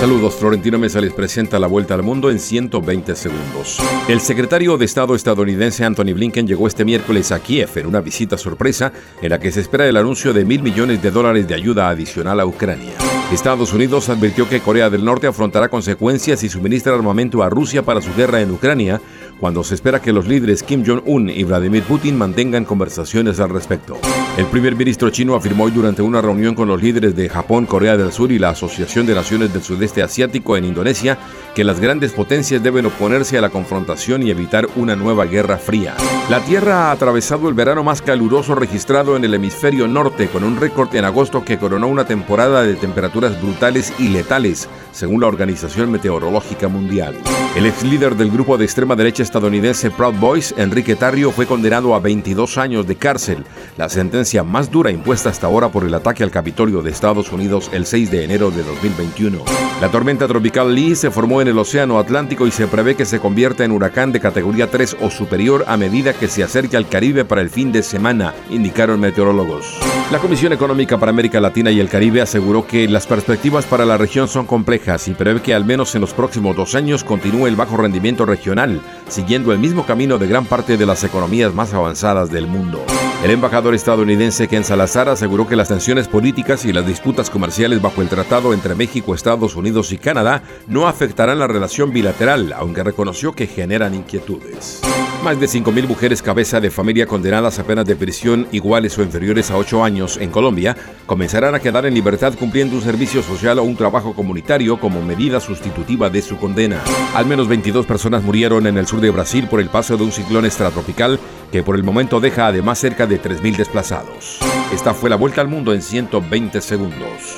Saludos, Florentino Mesa les presenta la vuelta al mundo en 120 segundos. El secretario de Estado estadounidense Anthony Blinken llegó este miércoles a Kiev en una visita sorpresa en la que se espera el anuncio de mil millones de dólares de ayuda adicional a Ucrania. Estados Unidos advirtió que Corea del Norte afrontará consecuencias y suministra armamento a Rusia para su guerra en Ucrania, cuando se espera que los líderes Kim Jong-un y Vladimir Putin mantengan conversaciones al respecto. El primer ministro chino afirmó hoy durante una reunión con los líderes de Japón, Corea del Sur y la Asociación de Naciones del Sudeste Asiático en Indonesia que las grandes potencias deben oponerse a la confrontación y evitar una nueva guerra fría. La Tierra ha atravesado el verano más caluroso registrado en el hemisferio norte, con un récord en agosto que coronó una temporada de temperaturas brutales y letales, según la Organización Meteorológica Mundial. El ex líder del grupo de extrema derecha estadounidense Proud Boys, Enrique Tarrio, fue condenado a 22 años de cárcel, la sentencia más dura impuesta hasta ahora por el ataque al Capitolio de Estados Unidos el 6 de enero de 2021. La tormenta tropical Lee se formó en el Océano Atlántico y se prevé que se convierta en huracán de categoría 3 o superior a medida que se acerque al Caribe para el fin de semana, indicaron meteorólogos. La Comisión Económica para América Latina y el Caribe aseguró que las perspectivas para la región son complejas y prevé que al menos en los próximos dos años continúe el bajo rendimiento regional, siguiendo el mismo camino de gran parte de las economías más avanzadas del mundo. El embajador estadounidense Ken Salazar aseguró que las tensiones políticas y las disputas comerciales bajo el tratado entre México, Estados Unidos y Canadá no afectarán la relación bilateral, aunque reconoció que generan inquietudes. Más de 5.000 mujeres cabeza de familia condenadas a penas de prisión iguales o inferiores a 8 años en Colombia comenzarán a quedar en libertad cumpliendo un servicio social o un trabajo comunitario como medida sustitutiva de su condena. Al menos 22 personas murieron en el sur de Brasil por el paso de un ciclón extratropical que por el momento deja además cerca de 3.000 desplazados. Esta fue la vuelta al mundo en 120 segundos.